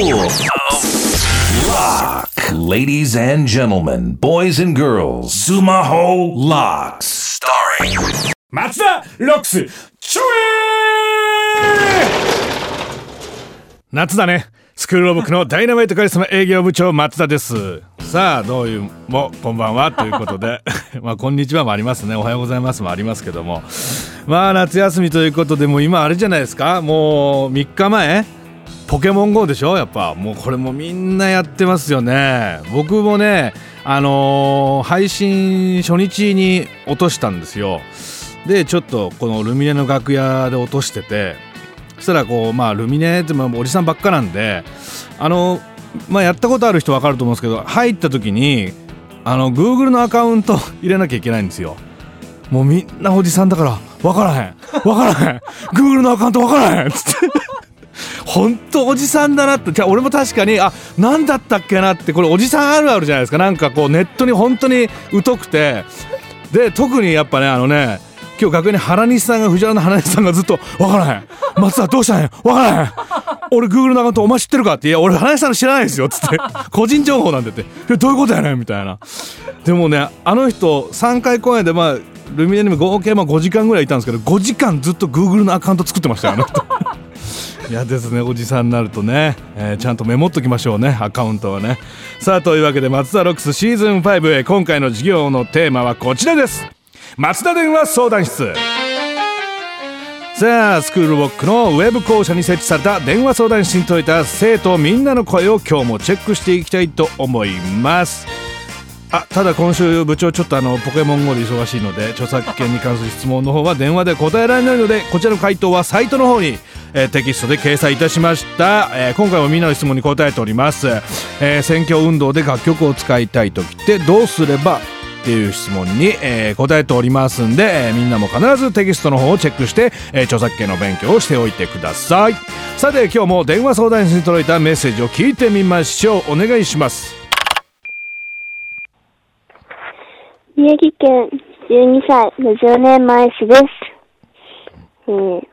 Lock. Ladies and gentlemen, boys and girls, Sumaho Locks. Starring 松田ロックスちょえ夏だね。スクールオブクのダイナマイトカリスマ営業部長松田です。さあどういうもこんばんはということで。まあこんにちはもありますね。おはようございますもありますけども。まあ夏休みということでもう今あれじゃないですか。もう3日前ポケモン GO でしょ？やっぱ。もうこれもみんなやってますよね。僕もねあのー配信初日に落としたんですよ。でちょっとこのルミネの楽屋で落としてて。そしたらこうまあルミネってまおじさんばっかなんであのまあやったことある人わかると思うんですけど入った時にあの Google のアカウント 入れなきゃいけないんですよ。もうみんなおじさんだからわからへん。わからへん。Google のアカウントわからへん。っつって。本当おじさんだなって。じゃあ俺も確かにあ何だったっけなってこれおじさんあるあるじゃないですか。なんかこうネットに本当に疎くて。で特にやっぱねあのね今日学園に原西さんが藤原の原西さんがずっと「分からへん。松田どうしたん？や分からへん。俺 Google のアカウントお前知ってるか?」って「いや俺原西さんの知らないですよ」っつって。個人情報なんでって「どういうことやねん」みたいな。でもねあの人3回公演でまあルミネにも合計まあ5時間ぐらいいたんですけど5時間ずっと Google のアカウント作ってましたよあの人。いやですねおじさんになるとね、えーちゃんとメモっときましょうねアカウントはね。さあというわけで松田ロックスシーズン5今回の授業のテーマはこちらです。松田電話相談室。さあスクールボックのウェブ校舎に設置された電話相談室に届いた生徒みんなの声を今日もチェックしていきたいと思います。あただ今週部長ちょっとあのポケモン GO で忙しいので著作権に関する質問の方は電話で答えられないのでこちらの回答はサイトの方に、えーテキストで掲載いたしました、えー今回もみんなの質問に答えております、えー選挙運動で楽曲を使いたい時ってどうすればっていう質問に、えー答えておりますんで、えーみんなも必ずテキストの方をチェックして、えー著作権の勉強をしておいてください。さて今日も電話相談室に届いたメッセージを聞いてみましょう。お願いします。宮城県12歳ラジオネームアイスです。えー、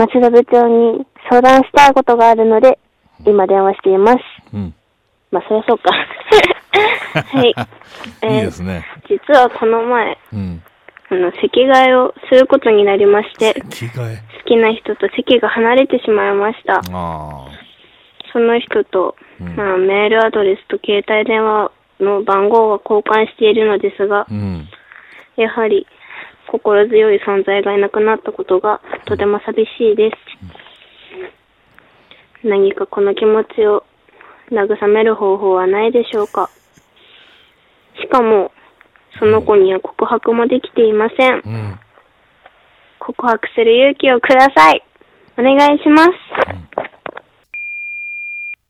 松田部長に相談したいことがあるので、今電話しています。うんまあ、そりゃそうか。はい。えーいいですね実はこの前、うんあの、席替えをすることになりまして、着替え好きな人と席が離れてしまいました。あその人と、うんまあ、メールアドレスと携帯電話の番号は交換しているのですがあ、うんやはり心強い存在がいなくなったことがとても寂しいです。何かこの気持ちを慰める方法はないでしょうかしかも、その子には告白もできていません。うん告白する勇気をください。お願いします。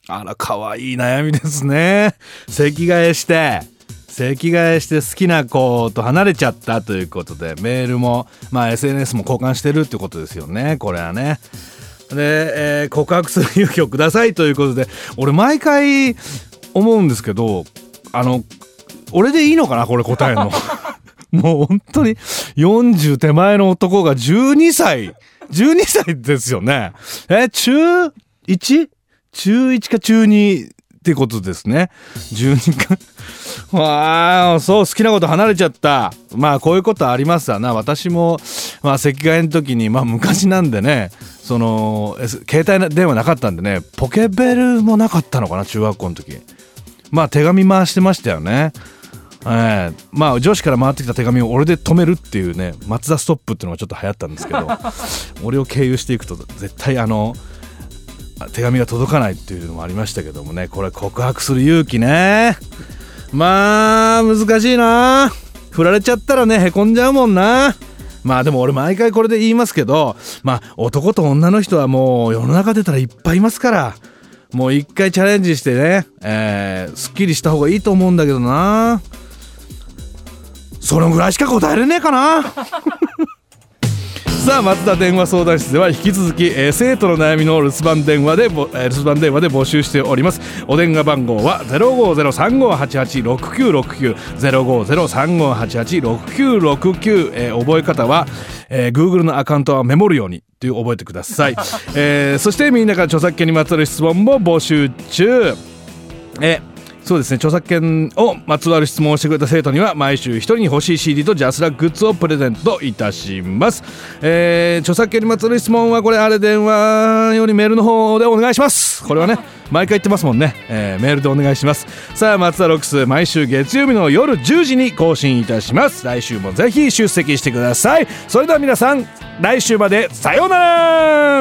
あら可愛い悩みですね席替えして席替えして好きな子と離れちゃったということでメールもまあ SNS も交換してるってことですよね。これはね。で、えー告白する勇気をくださいということで俺毎回思うんですけどあの俺でいいのかな？これ答えるの。もう本当に40手前の男が12歳12歳ですよね。え中 1? 中1か中2ってことですね。12かわあそう好きなこと離れちゃった。まあこういうことありますわな。私もまあ席替えの時にまあ昔なんでねそのえ携帯電話なかったんでねポケベルもなかったのかな中学校の時。まあ手紙回してましたよね。ええまあ女子から回ってきた手紙を俺で止めるっていうね松田ストップっていうのがちょっと流行ったんですけど 俺を経由していくと絶対あの手紙が届かないっていうのもありましたけどもねこれ告白する勇気ねまあ難しいな。振られちゃったらねへこんじゃうもんな。まあでも俺毎回これで言いますけどまあ男と女の人はもう世の中出たらいっぱいいますからもう一回チャレンジしてね、えー、すっきりした方がいいと思うんだけどな。そのぐらいしか答えれねえかな。さあ松田電話相談室では引き続き、えー生徒の悩みの留守番電話でぼ、えー留守番電話で募集しております。お電話番号は050-3588-6969 050-3588-6969、えー覚え方は、えー Google のアカウントはメモるようにという覚えてください、えーそしてみんなから著作権にまつわる質問も募集中。えそうですね著作権をまつわる質問をしてくれた生徒には毎週一人に欲しい CD とジャスラグッズをプレゼントいたします、えー著作権にまつわる質問はこれあれ電話よりメールの方でお願いします。これはね 毎回言ってますもんね、えーメールでお願いします。さあ松田ロックス毎週月曜日の夜10時に更新いたします。来週もぜひ出席してください。それでは皆さん来週までさようなら